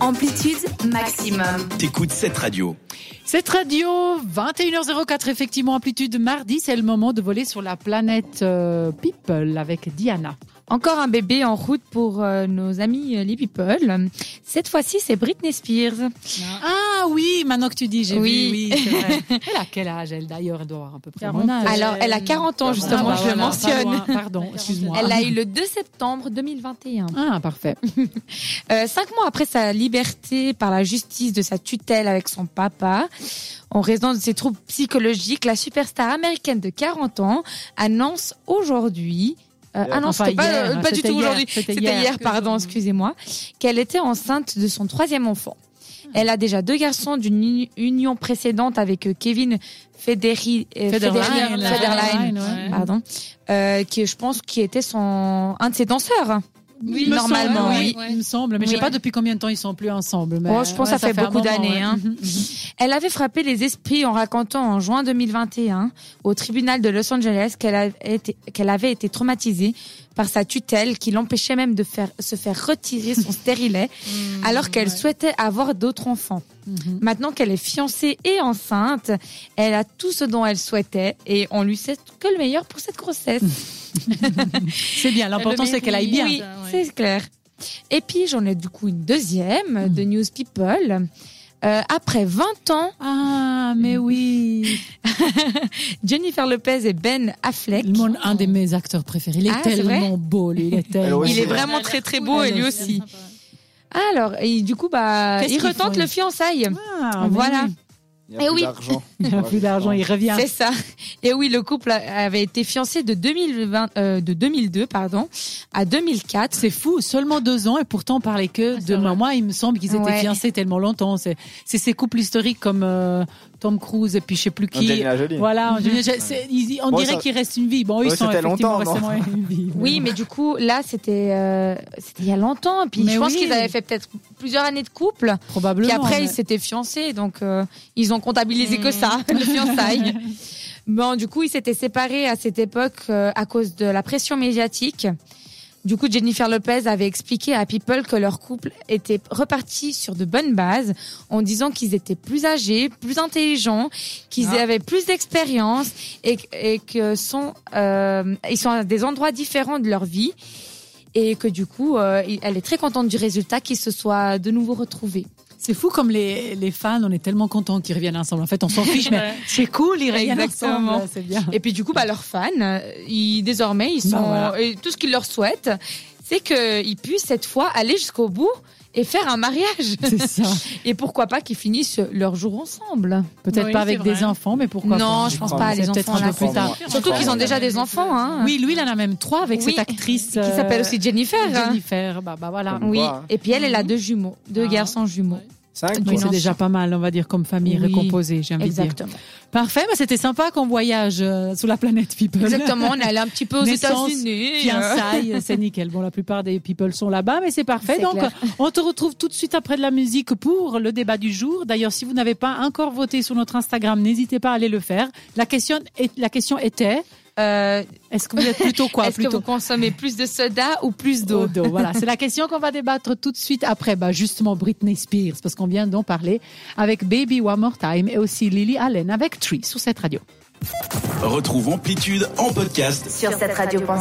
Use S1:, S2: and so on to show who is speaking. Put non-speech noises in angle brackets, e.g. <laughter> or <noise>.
S1: Amplitude maximum.
S2: T'écoutes cette radio.
S3: Cette radio, 21h04, effectivement, amplitude mardi, c'est le moment de voler sur la planète euh, People avec Diana.
S4: Encore un bébé en route pour euh, nos amis euh, les people. Cette fois-ci, c'est Britney Spears.
S3: Ah oui, maintenant que tu dis, j'ai
S4: Oui.
S3: vu, oui, c'est vrai. <laughs> Elle a quel âge, elle, d'ailleurs? Elle doit avoir à peu près mon âge.
S4: Alors, elle a 40 ans, justement,
S3: Ah, bah
S4: je le
S3: voilà,
S4: mentionne.
S3: loin, Pardon, excuse-moi.
S4: Elle l'a eu le 2 septembre 2021.
S3: Ah, parfait. <laughs>
S4: Euh, cinq mois après sa liberté par la justice de sa tutelle avec son papa, en raison de ses troubles psychologiques, la superstar américaine de 40 ans annonce aujourd'hui euh, ah non,
S3: Enfin,
S4: c'était pas,
S3: hier,
S4: euh, pas du tout aujourd'hui.
S3: c'était
S4: C'était
S3: hier.
S4: hier, pardon, excusez-moi. Qu'elle était enceinte de son troisième enfant. Elle a déjà deux garçons d'une uni- union précédente avec Kevin
S3: Federline,
S4: Federline, Federline,
S3: ouais.
S4: pardon, euh, qui je pense qui était son un de ses danseurs.
S3: Oui,
S4: normalement,
S3: semble,
S4: oui.
S3: Il me semble, mais je
S4: Oui.
S3: sais pas depuis combien de temps ils sont plus ensemble. Mais
S4: Oh, je pense
S3: ouais,
S4: que ça, fait, beaucoup d'années.
S3: ouais.
S4: hein. <laughs> Elle avait frappé les esprits en racontant en juin 2021 au tribunal de Los Angeles qu'elle avait été traumatisée par sa tutelle qui l'empêchait même de faire, se faire retirer son <laughs> stérilet alors qu'elle souhaitait avoir d'autres enfants.
S3: Mhm.
S4: Maintenant qu'elle est fiancée et enceinte, elle a tout ce dont elle souhaitait et on lui souhaite que le meilleur pour cette grossesse. <laughs> <laughs>
S3: C'est bien, l'important c'est qu'elle aille bien.
S4: Oui, c'est clair. Et puis j'en ai du coup une deuxième de News People. Euh, après 20 ans,
S3: Ah, mais oui. <laughs>
S4: Jennifer Lopez et Ben Affleck.
S3: Mon- un de mes acteurs préférés. Il est
S4: Ah,
S3: tellement beau, lui. Il est <laughs> tellement.
S4: Il est vraiment très très beau et lui aussi. Alors, et du coup, bah, il retente
S3: font,
S4: le fiançailles.
S3: Ah,
S4: Voilà.
S3: oui.
S5: Il n'y
S4: Eh
S5: a plus
S4: oui.
S5: d'argent. <laughs>
S3: Il a plus d'argent, il revient.
S4: C'est ça. Et oui, le couple avait été fiancé de 2020, euh, de 2002, pardon, à 2004.
S3: C'est fou, seulement deux ans et pourtant on parlait que de moi. Il me semble qu'ils étaient
S4: Ouais.
S3: fiancés tellement longtemps. C'est c'est ces couples historiques comme euh, Tom Cruise et puis je sais plus qui.
S5: Angelina Jolie.
S3: Voilà, Angelina Jolie. C'est- ils- on
S5: Bon,
S3: dirait
S5: ça-
S3: qu'il reste une vie. Bon, eux, ils
S5: Ouais,
S3: sont effectivement une vie. <laughs>
S4: Oui, mais du coup, là, c'était, euh, c'était il y a longtemps. Puis
S3: Mais
S4: je pense
S3: oui.
S4: qu'ils avaient fait peut-être plusieurs années de couple.
S3: probablement.
S4: Puis après,
S3: mais-
S4: ils s'étaient fiancés, donc euh, ils ont comptabilisé que ça, le fiançailles. <laughs> Bon, du coup, ils s'étaient séparés à cette époque euh, à cause de la pression médiatique. Du coup, Jennifer Lopez avait expliqué à People que leur couple était reparti sur de bonnes bases, en disant qu'ils étaient plus âgés, plus intelligents, qu'ils
S3: Ah.
S4: avaient plus d'expérience et, et que sont, euh, ils sont à des endroits différents de leur vie et que du coup, euh, elle est très contente du résultat qu'ils se soient de nouveau retrouvés.
S3: C'est fou comme les, les fans, on est tellement contents qu'ils reviennent ensemble. En fait, on s'en fiche, mais <laughs> c'est cool, ils reviennent
S4: Exactement.
S3: ensemble. C'est bien.
S4: Et puis du coup, bah, leurs fans, euh, ils, désormais, ils sont
S3: Bah, voilà.
S4: et tout ce qu'ils leur souhaitent, c'est qu'ils puissent cette fois aller jusqu'au bout et faire un mariage.
S3: C'est ça. <laughs>
S4: Et pourquoi pas qu'ils finissent leur jour ensemble
S3: Peut-être
S6: Oui,
S3: pas avec des enfants, mais pourquoi pas
S4: Non, je pense pas.
S3: C'est
S4: Les
S3: peut-être
S4: enfants, là,
S3: peu plus tard.
S4: Surtout qu'ils ont déjà des enfants. Hein.
S3: Oui, lui, il en a même trois avec
S4: Oui,
S3: cette actrice
S4: Qui s'appelle
S3: euh,
S4: aussi Jennifer. hein.
S3: Jennifer. Bah, bah voilà.
S5: Comme
S4: Oui.
S5: quoi, hein.
S4: Et puis elle, elle a deux jumeaux, deux
S3: Ah.
S4: garçons jumeaux.
S5: Cinq
S3: Oui,
S4: D'une
S3: c'est
S4: enceinte.
S3: déjà pas mal, on va dire, comme famille
S4: Oui,
S3: recomposée, j'ai envie de dire.
S4: Exactement.
S3: Parfait, bah, c'était sympa qu'on voyage euh, sous la planète People.
S4: Exactement. On est allé un petit peu aux États-Unis.
S3: Fiançailles, c'est nickel. Bon, la plupart des people sont là-bas, mais c'est parfait. Donc,
S4: clair.
S3: on te retrouve tout de suite après de la musique pour le débat du jour. D'ailleurs, si vous n'avez pas encore voté sur notre Instagram, n'hésitez pas à aller le faire. La question, est, la question était,
S4: Euh,
S3: est-ce que vous êtes plutôt quoi
S4: Est-ce que
S3: Plutôt
S4: vous consommez plus de soda ou plus
S3: d'eau? Voilà, c'est la question qu'on va débattre tout de suite après. Bah, justement, Britney Spears, parce qu'on vient d'en parler avec Baby One More Time et aussi Lily Allen avec Tree sur cette radio.
S2: Retrouve Amplitude en podcast
S1: Sur cette radio.